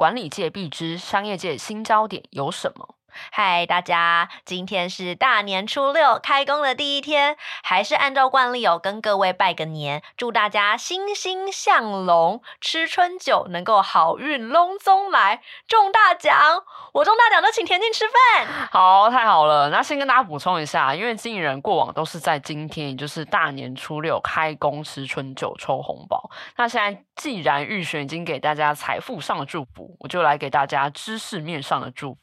管理界必知，商业界新焦点有什么？嗨，大家，今天是大年初六，开工的第一天，还是按照惯例哦，跟各位拜个年，祝大家欣欣向荣，吃春酒能够好运隆中来，中大奖，我中大奖就请田静吃饭。好，太好了，那先跟大家补充一下，因为经纪人过往都是在今天，也就是大年初六开工吃春酒抽红包，那现在既然玉璇已经给大家财富上的祝福，我就来给大家知识面上的祝福。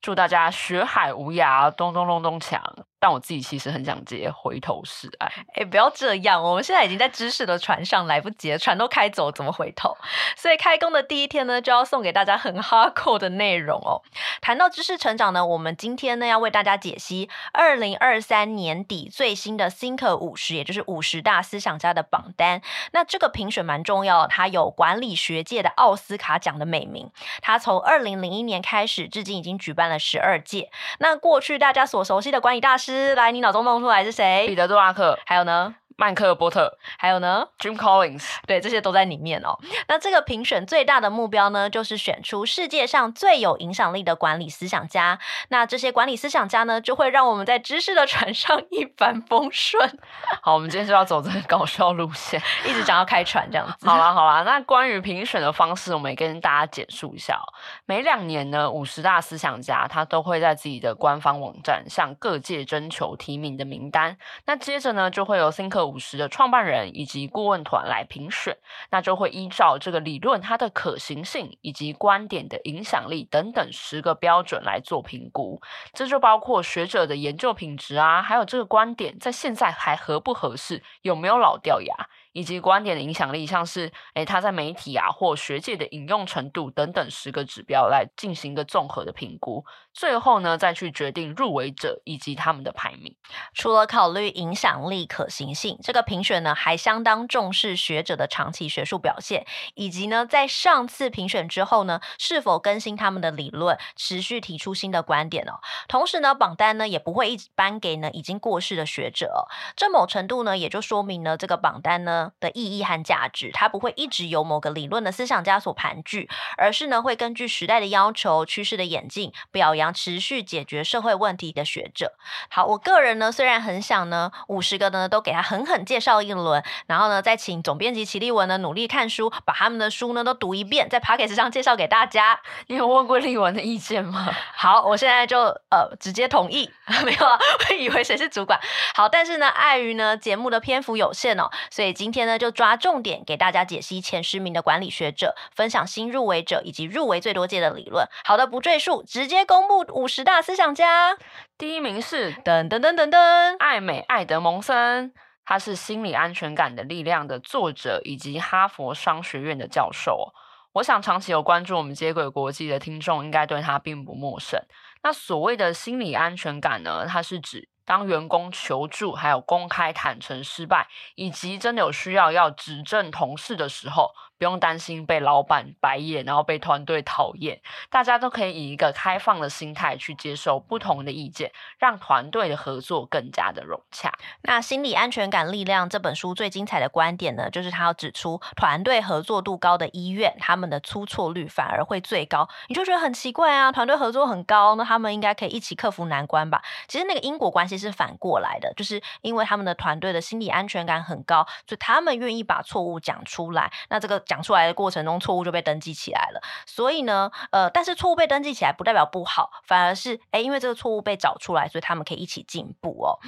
祝大家学海无涯，咚咚咚咚锵。但我自己其实很想接回头是岸。哎，不要这样，我们现在已经在知识的船上，来不及了，船都开走，怎么回头？所以开工的第一天呢，就要送给大家很 哈扣的内容哦。谈到知识成长呢，我们今天呢要为大家解析二零二三年底最新的 Thinker 五十，也就是五十大思想家的榜单。那这个评选蛮重要，它有管理学界的奥斯卡奖的美名。它从二零零一年开始，至今已经举办了十二届。那过去大家所熟悉的管理大师。来，你脑中蹦出来是谁？彼得·杜拉克，还有呢？曼克·波特，还有呢？Jim Collins，对，这些都在里面哦。那这个评选最大的目标呢，就是选出世界上最有影响力的管理思想家。那这些管理思想家呢，就会让我们在知识的船上一帆风顺。好，我们今天就要走这个搞笑路线，一直讲要开船这样子。好啦好啦，那关于评选的方式，我们也跟大家简述一下哦。每两年呢，五十大思想家他都会在自己的官方网站向各界征求提名的名单。那接着呢，就会有 Thinker 五十的创办人以及顾问团来评选，那就会依照这个理论它的可行性以及观点的影响力等等十个标准来做评估。这就包括学者的研究品质啊，还有这个观点在现在还合不合适，有没有老掉牙。以及观点的影响力，像是诶，他在媒体啊或学界的引用程度等等十个指标来进行一个综合的评估，最后呢再去决定入围者以及他们的排名。除了考虑影响力、可行性，这个评选呢还相当重视学者的长期学术表现，以及呢在上次评选之后呢是否更新他们的理论，持续提出新的观点哦。同时呢榜单呢也不会一直颁给呢已经过世的学者，这某程度呢也就说明了这个榜单呢。的意义和价值，它不会一直由某个理论的思想家所盘踞，而是呢会根据时代的要求、趋势的演进，表扬持续解决社会问题的学者。好，我个人呢虽然很想呢五十个呢都给他狠狠介绍一轮，然后呢再请总编辑齐立文呢努力看书，把他们的书呢都读一遍，在 Podcast 上介绍给大家。你有问过立文的意见吗？好，我现在就呃直接同意，没有啊，我以为谁是主管。好，但是呢碍于呢节目的篇幅有限哦，所以今天。今天呢，就抓重点给大家解析前十名的管理学者，分享新入围者以及入围最多届的理论。好的，不赘述，直接公布五十大思想家。第一名是噔噔噔噔噔，艾美·艾德蒙森，他是《心理安全感的力量》的作者以及哈佛商学院的教授。我想长期有关注我们接轨国际的听众，应该对他并不陌生。那所谓的心理安全感呢，它是指当员工求助，还有公开坦诚失败，以及真的有需要要指正同事的时候，不用担心被老板白眼，然后被团队讨厌。大家都可以以一个开放的心态去接受不同的意见，让团队的合作更加的融洽。那《心理安全感力量》这本书最精彩的观点呢，就是他要指出，团队合作度高的医院，他们的出错率反而会最高。你就觉得很奇怪啊，团队合作很高，那他们应该可以一起克服难关吧？其实那个因果关系。是反过来的，就是因为他们的团队的心理安全感很高，所以他们愿意把错误讲出来。那这个讲出来的过程中，错误就被登记起来了。所以呢，呃，但是错误被登记起来不代表不好，反而是诶，因为这个错误被找出来，所以他们可以一起进步哦。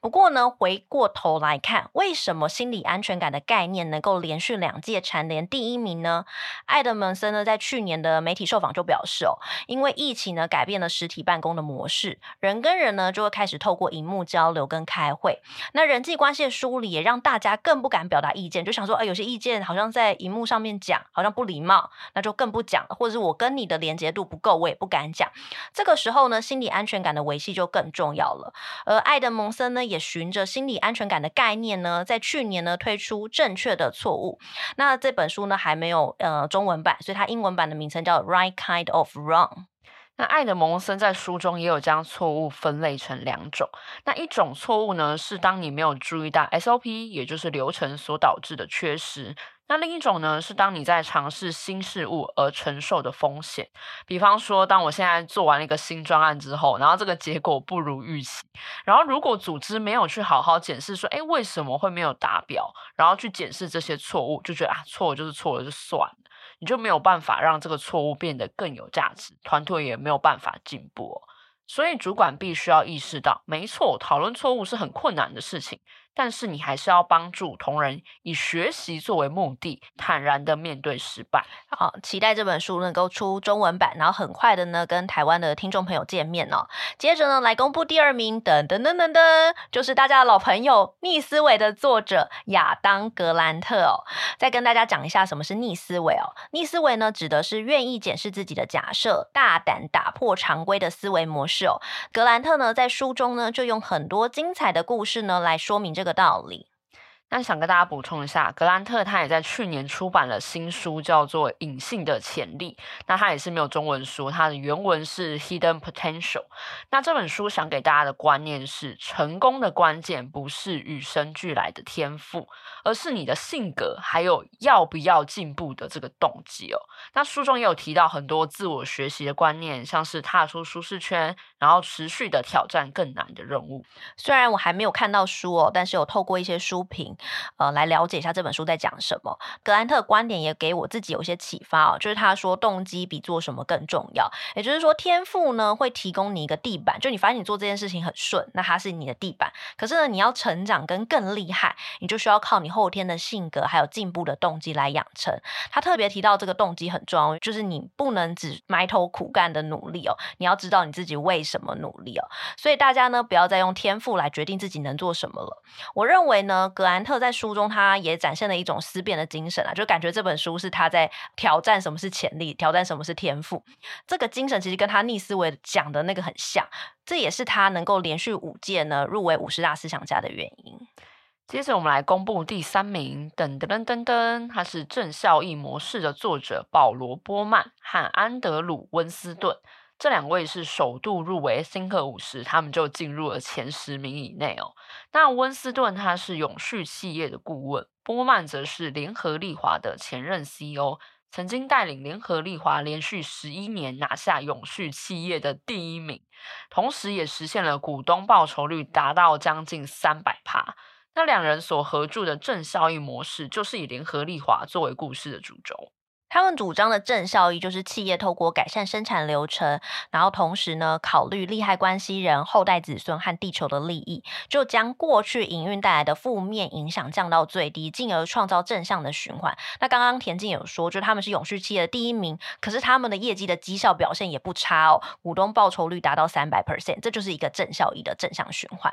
不过呢，回过头来看，为什么心理安全感的概念能够连续两届蝉联第一名呢？艾德蒙森呢，在去年的媒体受访就表示哦，因为疫情呢，改变了实体办公的模式，人跟人呢就会开始透过。荧幕交流跟开会，那人际关系的梳理也让大家更不敢表达意见，就想说，哎，有些意见好像在荧幕上面讲，好像不礼貌，那就更不讲了。或者是我跟你的连接度不够，我也不敢讲。这个时候呢，心理安全感的维系就更重要了。而爱德蒙森呢，也循着心理安全感的概念呢，在去年呢推出正确的错误。那这本书呢还没有呃中文版，所以它英文版的名称叫 Right Kind of Wrong。那爱德蒙森在书中也有将错误分类成两种。那一种错误呢，是当你没有注意到 SOP，也就是流程所导致的缺失。那另一种呢，是当你在尝试新事物而承受的风险。比方说，当我现在做完了一个新专案之后，然后这个结果不如预期，然后如果组织没有去好好检视说，诶，为什么会没有达标，然后去检视这些错误，就觉得啊，错了就是错了，就算了。你就没有办法让这个错误变得更有价值，团队也没有办法进步。所以主管必须要意识到，没错，讨论错误是很困难的事情。但是你还是要帮助同仁以学习作为目的，坦然的面对失败。好，期待这本书能够出中文版，然后很快的呢跟台湾的听众朋友见面哦。接着呢来公布第二名，噔噔噔噔噔，就是大家的老朋友逆思维的作者亚当格兰特哦。再跟大家讲一下什么是逆思维哦。逆思维呢指的是愿意检视自己的假设，大胆打破常规的思维模式哦。格兰特呢在书中呢就用很多精彩的故事呢来说明这个。的道理。那想跟大家补充一下，格兰特他也在去年出版了新书，叫做《隐性的潜力》。那他也是没有中文书，他的原文是《Hidden Potential》。那这本书想给大家的观念是：成功的关键不是与生俱来的天赋，而是你的性格还有要不要进步的这个动机哦。那书中也有提到很多自我学习的观念，像是踏出舒适圈，然后持续的挑战更难的任务。虽然我还没有看到书哦，但是有透过一些书评。呃，来了解一下这本书在讲什么。格兰特的观点也给我自己有一些启发哦，就是他说动机比做什么更重要。也就是说，天赋呢会提供你一个地板，就你发现你做这件事情很顺，那它是你的地板。可是呢，你要成长跟更厉害，你就需要靠你后天的性格还有进步的动机来养成。他特别提到这个动机很重要，就是你不能只埋头苦干的努力哦，你要知道你自己为什么努力哦。所以大家呢，不要再用天赋来决定自己能做什么了。我认为呢，格兰特在书中他也展现了一种思辨的精神啊，就感觉这本书是他在挑战什么是潜力，挑战什么是天赋。这个精神其实跟他逆思维讲的那个很像，这也是他能够连续五届呢入围五十大思想家的原因。接着我们来公布第三名，噔噔噔噔噔，他是正效益模式的作者保罗波曼和安德鲁温斯顿。这两位是首度入围新客五十，他们就进入了前十名以内哦。那温斯顿他是永续企业的顾问，波曼则是联合利华的前任 CEO，曾经带领联合利华连续十一年拿下永续企业的第一名，同时也实现了股东报酬率达到将近三百趴。那两人所合著的正效益模式，就是以联合利华作为故事的主轴。他们主张的正效益就是企业透过改善生产流程，然后同时呢考虑利害关系人、后代子孙和地球的利益，就将过去营运带来的负面影响降到最低，进而创造正向的循环。那刚刚田静有说，就他们是永续企业的第一名，可是他们的业绩的绩效表现也不差哦，股东报酬率达到三百 percent，这就是一个正效益的正向循环。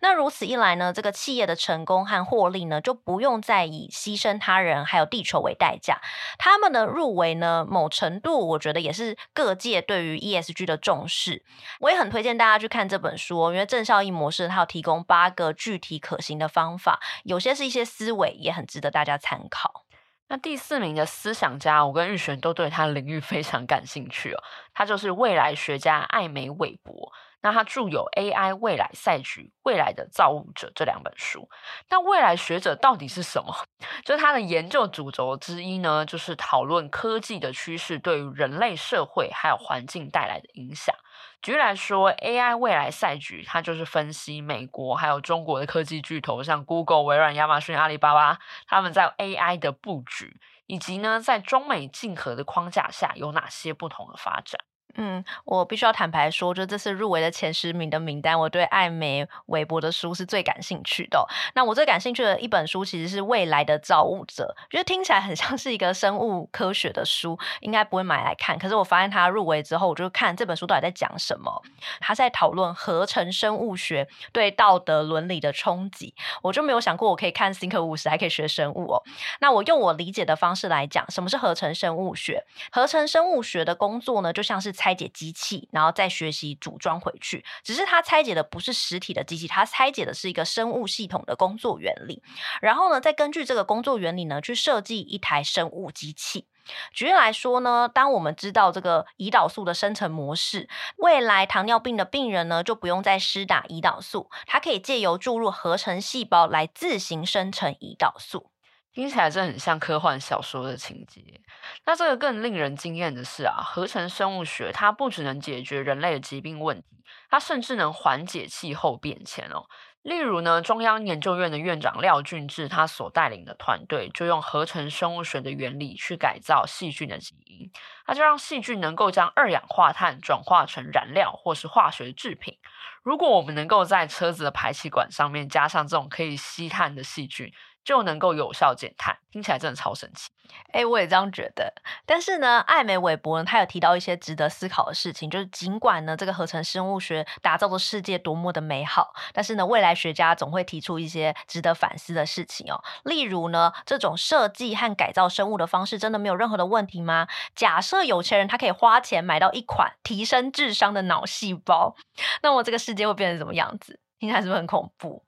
那如此一来呢，这个企业的成功和获利呢，就不用再以牺牲他人还有地球为代价，他们。的入围呢，某程度我觉得也是各界对于 ESG 的重视。我也很推荐大家去看这本书，因为正效益模式它有提供八个具体可行的方法，有些是一些思维，也很值得大家参考。那第四名的思想家，我跟玉璇都对他领域非常感兴趣哦，他就是未来学家艾美韦伯。那他著有《AI 未来赛局》《未来的造物者》这两本书。那未来学者到底是什么？就是他的研究主轴之一呢，就是讨论科技的趋势对于人类社会还有环境带来的影响。举例来说，《AI 未来赛局》它就是分析美国还有中国的科技巨头，像 Google、微软、亚马逊、阿里巴巴，他们在 AI 的布局，以及呢，在中美竞合的框架下有哪些不同的发展。嗯，我必须要坦白说，就这次入围的前十名的名单，我对艾美韦伯的书是最感兴趣的。那我最感兴趣的一本书其实是《未来的造物者》，觉得听起来很像是一个生物科学的书，应该不会买来看。可是我发现他入围之后，我就看这本书到底在讲什么。他在讨论合成生物学对道德伦理的冲击，我就没有想过我可以看 Think 50还可以学生物哦。那我用我理解的方式来讲，什么是合成生物学？合成生物学的工作呢，就像是拆解机器，然后再学习组装回去。只是它拆解的不是实体的机器，它拆解的是一个生物系统的工作原理。然后呢，再根据这个工作原理呢，去设计一台生物机器。举例来说呢，当我们知道这个胰岛素的生成模式，未来糖尿病的病人呢，就不用再施打胰岛素，它可以借由注入合成细胞来自行生成胰岛素。听起来真很像科幻小说的情节。那这个更令人惊艳的是啊，合成生物学它不只能解决人类的疾病问题，它甚至能缓解气候变迁哦。例如呢，中央研究院的院长廖俊智他所带领的团队，就用合成生物学的原理去改造细菌的基因，它就让细菌能够将二氧化碳转化成燃料或是化学制品。如果我们能够在车子的排气管上面加上这种可以吸碳的细菌，就能够有效减碳，听起来真的超神奇。哎、我也这样觉得。但是呢，艾美韦伯呢，他有提到一些值得思考的事情，就是尽管呢，这个合成生物学打造的世界多么的美好，但是呢，未来学家总会提出一些值得反思的事情哦。例如呢，这种设计和改造生物的方式真的没有任何的问题吗？假设有钱人他可以花钱买到一款提升智商的脑细胞，那么这个世界会变成什么样子？听起来是不是很恐怖？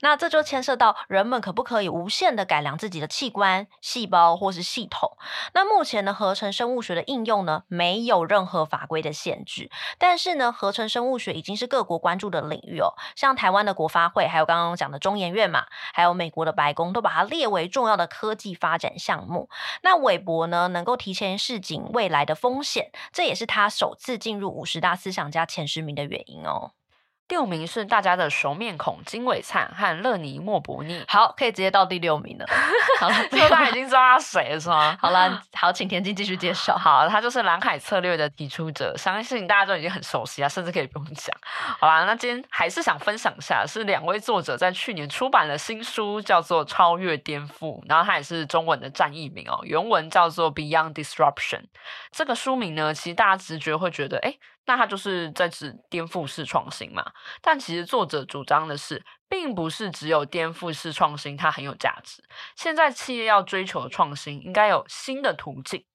那这就牵涉到人们可不可以无限的改良自己的器官、细胞或是系统？那目前呢，合成生物学的应用呢，没有任何法规的限制。但是呢，合成生物学已经是各国关注的领域哦。像台湾的国发会，还有刚刚讲的中研院嘛，还有美国的白宫，都把它列为重要的科技发展项目。那韦伯呢，能够提前示警未来的风险，这也是他首次进入五十大思想家前十名的原因哦。第五名是大家的熟面孔金伟灿和乐尼莫伯尼。好，可以直接到第六名了。好了，大家已经知道他谁了是吗？好了，好，请田静继续介绍。好，他就是蓝海策略的提出者，相信大家都已经很熟悉啊，甚至可以不用讲。好啦，那今天还是想分享一下，是两位作者在去年出版了新书，叫做《超越颠覆》，然后它也是中文的战译名哦，原文叫做《Beyond Disruption》。这个书名呢，其实大家直觉会觉得，哎。那他就是在指颠覆式创新嘛？但其实作者主张的是，并不是只有颠覆式创新它很有价值。现在企业要追求创新，应该有新的途径，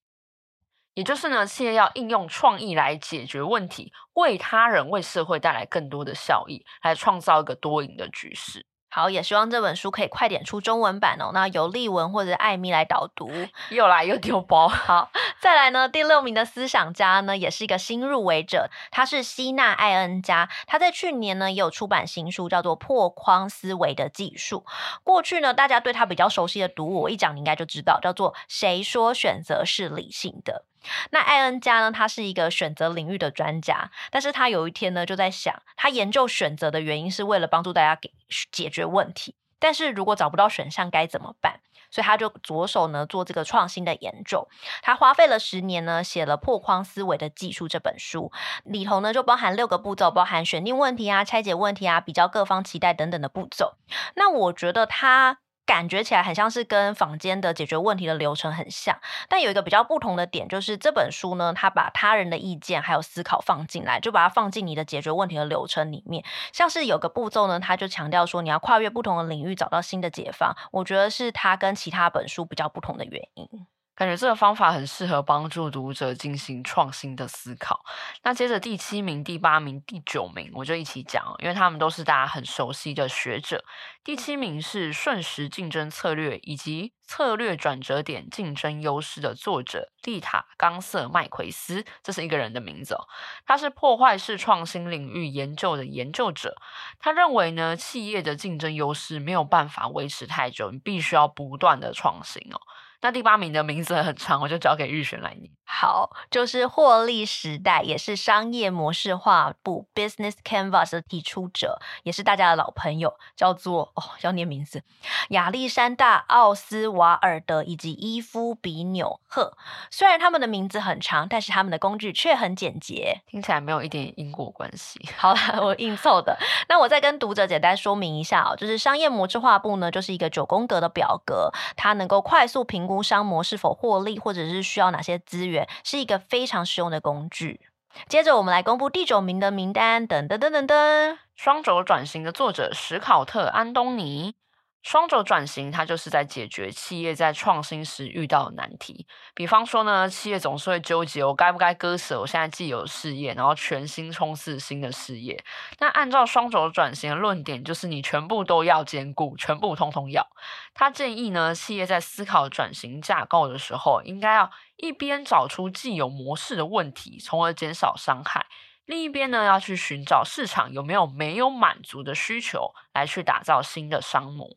也就是呢，企业要应用创意来解决问题，为他人、为社会带来更多的效益，来创造一个多赢的局势。好，也希望这本书可以快点出中文版哦。那由丽文或者艾米来导读。又来又丢包。好，再来呢，第六名的思想家呢，也是一个新入围者，他是希纳艾恩加。他在去年呢也有出版新书，叫做《破框思维的技术》。过去呢，大家对他比较熟悉的读物，我一讲你应该就知道，叫做《谁说选择是理性的》。那艾恩加呢？他是一个选择领域的专家，但是他有一天呢，就在想，他研究选择的原因是为了帮助大家给解决问题，但是如果找不到选项该怎么办？所以他就着手呢做这个创新的研究。他花费了十年呢，写了《破框思维的技术》这本书，里头呢就包含六个步骤，包含选定问题啊、拆解问题啊、比较各方期待等等的步骤。那我觉得他。感觉起来很像是跟坊间的解决问题的流程很像，但有一个比较不同的点，就是这本书呢，他把他人的意见还有思考放进来，就把它放进你的解决问题的流程里面。像是有个步骤呢，他就强调说你要跨越不同的领域找到新的解放，我觉得是他跟其他本书比较不同的原因。感觉这个方法很适合帮助读者进行创新的思考。那接着第七名、第八名、第九名，我就一起讲，因为他们都是大家很熟悉的学者。第七名是《瞬时竞争策略以及策略转折点竞争优势》的作者丽塔·冈瑟麦奎斯，这是一个人的名字哦。他是破坏式创新领域研究的研究者。他认为呢，企业的竞争优势没有办法维持太久，你必须要不断的创新哦。那第八名的名字很长，我就交给玉璇来念。好，就是获利时代，也是商业模式画布 （Business Canvas） 的提出者，也是大家的老朋友，叫做哦，要念名字，亚历山大·奥斯瓦尔德以及伊夫·比纽赫。虽然他们的名字很长，但是他们的工具却很简洁，听起来没有一点因果关系。好了，我硬凑的。那我再跟读者简单说明一下哦，就是商业模式画布呢，就是一个九宫格的表格，它能够快速评估商模是否获利，或者是需要哪些资源。是一个非常实用的工具。接着，我们来公布第九名的名单。噔噔噔噔噔，双轴转型的作者史考特·安东尼。双轴转型，它就是在解决企业在创新时遇到的难题。比方说呢，企业总是会纠结，我该不该割舍我现在既有事业，然后全心冲刺新的事业。那按照双轴转型的论点，就是你全部都要兼顾，全部通通要。他建议呢，企业在思考转型架构的时候，应该要一边找出既有模式的问题，从而减少伤害；另一边呢，要去寻找市场有没有没有满足的需求，来去打造新的商模。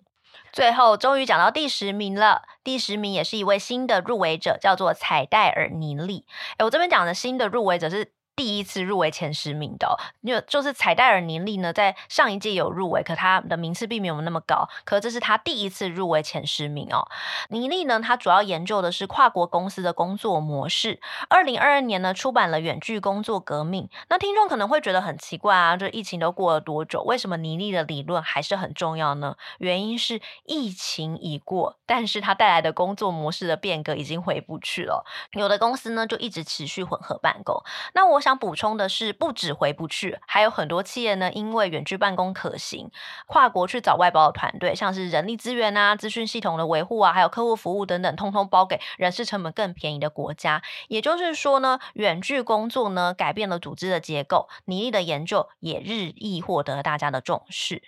最后，终于讲到第十名了。第十名也是一位新的入围者，叫做采戴尔·尼利。哎，我这边讲的新的入围者是。第一次入围前十名的，因为就是彩戴尔尼利呢，在上一届有入围，可他的名次并没有那么高。可这是他第一次入围前十名哦。尼利呢，他主要研究的是跨国公司的工作模式。二零二二年呢，出版了《远距工作革命》。那听众可能会觉得很奇怪啊，就疫情都过了多久，为什么尼利的理论还是很重要呢？原因是疫情已过，但是它带来的工作模式的变革已经回不去了。有的公司呢，就一直持续混合办公。那我。想补充的是，不止回不去，还有很多企业呢，因为远距办公可行，跨国去找外包的团队，像是人力资源啊、资讯系统的维护啊，还有客户服务等等，通通包给人事成本更便宜的国家。也就是说呢，远距工作呢，改变了组织的结构。尼利的研究也日益获得大家的重视。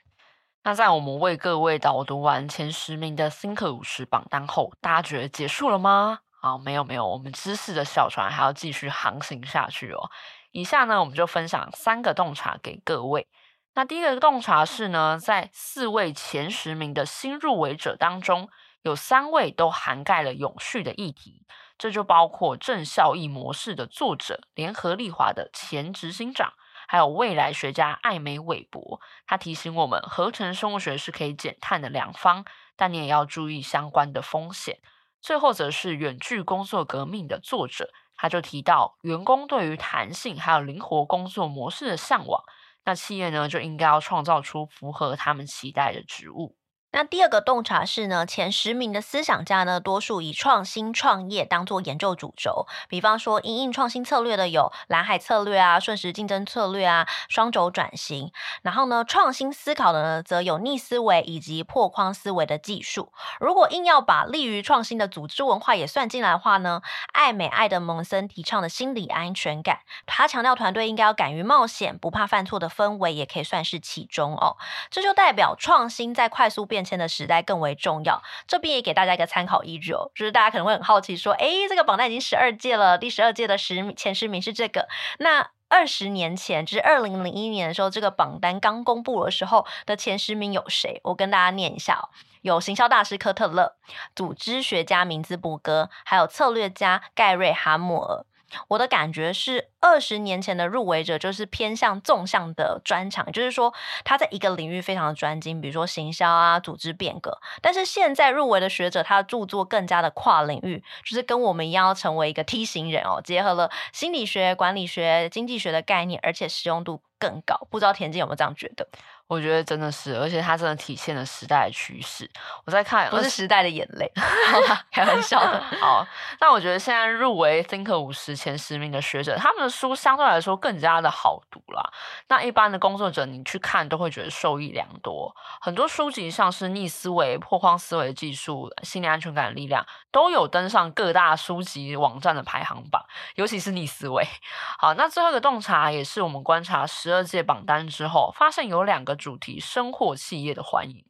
那在我们为各位导读完前十名的 Think 五十榜单后，大家觉得结束了吗？好，没有没有，我们知识的小船还要继续航行下去哦。以下呢，我们就分享三个洞察给各位。那第一个洞察是呢，在四位前十名的新入围者当中，有三位都涵盖了永续的议题，这就包括正效益模式的作者联合利华的前执行长，还有未来学家艾美韦伯。他提醒我们，合成生物学是可以减碳的良方，但你也要注意相关的风险。最后则是远距工作革命的作者，他就提到员工对于弹性还有灵活工作模式的向往，那企业呢就应该要创造出符合他们期待的职务。那第二个洞察是呢，前十名的思想家呢，多数以创新创业当做研究主轴。比方说，因应创新策略的有蓝海策略啊、瞬时竞争策略啊、双轴转型。然后呢，创新思考的呢，则有逆思维以及破框思维的技术。如果硬要把利于创新的组织文化也算进来的话呢，艾美爱德蒙森提倡的心理安全感，他强调团队应该要敢于冒险、不怕犯错的氛围，也可以算是其中哦。这就代表创新在快速变。变迁的时代更为重要，这边也给大家一个参考依据哦。就是大家可能会很好奇说，诶，这个榜单已经十二届了，第十二届的十前十名是这个。那二十年前，就是二零零一年的时候，这个榜单刚公布的时候的前十名有谁？我跟大家念一下哦，有行销大师科特勒，组织学家明兹伯格，还有策略家盖瑞哈默尔。我的感觉是，二十年前的入围者就是偏向纵向的专长，就是说他在一个领域非常的专精，比如说行销啊、组织变革。但是现在入围的学者，他的著作更加的跨领域，就是跟我们一样要成为一个 T 型人哦，结合了心理学、管理学、经济学的概念，而且实用度更高。不知道田静有没有这样觉得？我觉得真的是，而且它真的体现了时代的趋势。我在看，不是时代的眼泪，开玩笑的。好，那我觉得现在入围 Thinker 五十前十名的学者，他们的书相对来说更加的好读啦。那一般的工作者，你去看都会觉得受益良多。很多书籍像是逆思维、破框思维技术、心理安全感的力量，都有登上各大书籍网站的排行榜，尤其是逆思维。好，那最后一个洞察也是我们观察十二届榜单之后，发现有两个。主题深获企业的欢迎。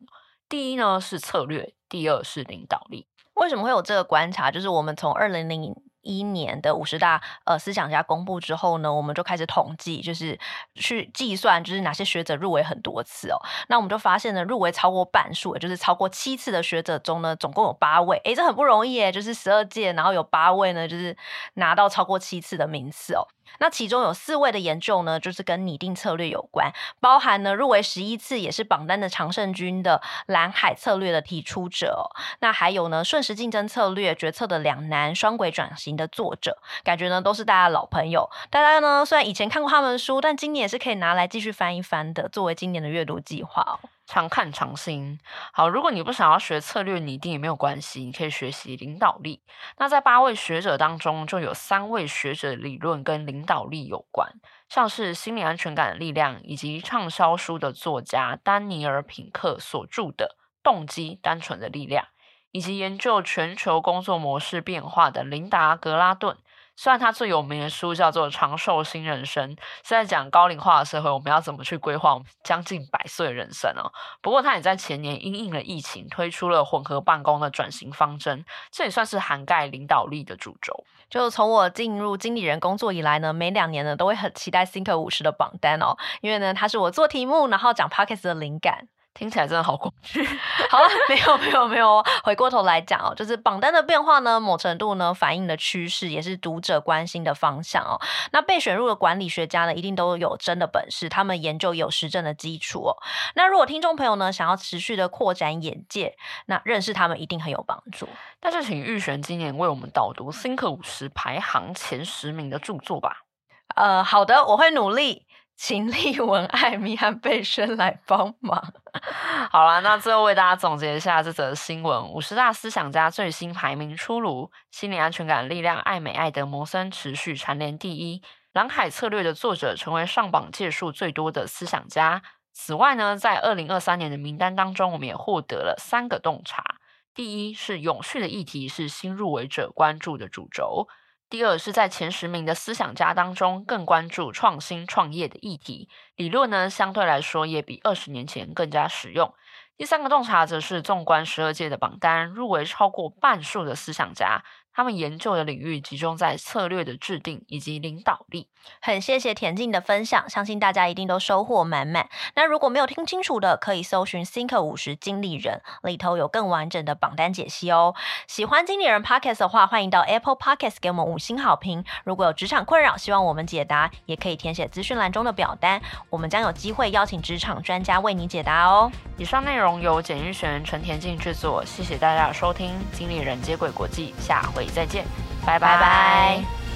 第一呢是策略，第二是领导力。为什么会有这个观察？就是我们从二零零一年的五十大呃思想家公布之后呢，我们就开始统计，就是去计算，就是哪些学者入围很多次哦。那我们就发现呢，入围超过半数，也就是超过七次的学者中呢，总共有八位，诶，这很不容易诶，就是十二届，然后有八位呢，就是拿到超过七次的名次哦。那其中有四位的研究呢，就是跟拟定策略有关，包含呢入围十一次也是榜单的常胜军的蓝海策略的提出者，那还有呢顺时竞争策略决策的两难双轨转型的作者，感觉呢都是大家老朋友。大家呢虽然以前看过他们的书，但今年也是可以拿来继续翻一翻的，作为今年的阅读计划哦。常看常新。好，如果你不想要学策略拟定也没有关系，你可以学习领导力。那在八位学者当中，就有三位学者理论跟领导力有关，像是心理安全感的力量，以及畅销书的作家丹尼尔·品克所著的《动机：单纯的力量》，以及研究全球工作模式变化的琳达·格拉顿。虽然他最有名的书叫做《长寿新人生》，是在讲高龄化的社会，我们要怎么去规划将近百岁人生哦。不过他也在前年因应了疫情，推出了混合办公的转型方针，这也算是涵盖领导力的主轴。就从我进入经理人工作以来呢，每两年呢都会很期待 Think 五十的榜单哦，因为呢它是我做题目然后讲 Podcast 的灵感。听起来真的好恐惧。好了，没有没有没有，回过头来讲哦，就是榜单的变化呢，某程度呢反映了趋势，也是读者关心的方向哦。那被选入的管理学家呢，一定都有真的本事，他们研究有实证的基础哦。那如果听众朋友呢想要持续的扩展眼界，那认识他们一定很有帮助。那就请玉璇今年为我们导读 Thinker 五十排行前十名的著作吧。呃，好的，我会努力。请丽文、艾米和贝森来帮忙。好啦，那最后为大家总结一下这则新闻：五十大思想家最新排名出炉，心理安全感力量，艾美·艾德摩森持续蝉联第一。蓝海策略的作者成为上榜届数最多的思想家。此外呢，在二零二三年的名单当中，我们也获得了三个洞察：第一是永续的议题是新入围者关注的主轴。第二是在前十名的思想家当中，更关注创新创业的议题，理论呢相对来说也比二十年前更加实用。第三个洞察则是纵观十二届的榜单，入围超过半数的思想家。他们研究的领域集中在策略的制定以及领导力。很谢谢田静的分享，相信大家一定都收获满满。那如果没有听清楚的，可以搜寻 Thinker 五十经理人，里头有更完整的榜单解析哦。喜欢经理人 Podcast 的话，欢迎到 Apple Podcast 给我们五星好评。如果有职场困扰，希望我们解答，也可以填写资讯栏中的表单，我们将有机会邀请职场专家为你解答哦。以上内容由简玉璇、陈田静制作，谢谢大家的收听。经理人接轨国际，下回。再见，拜拜拜。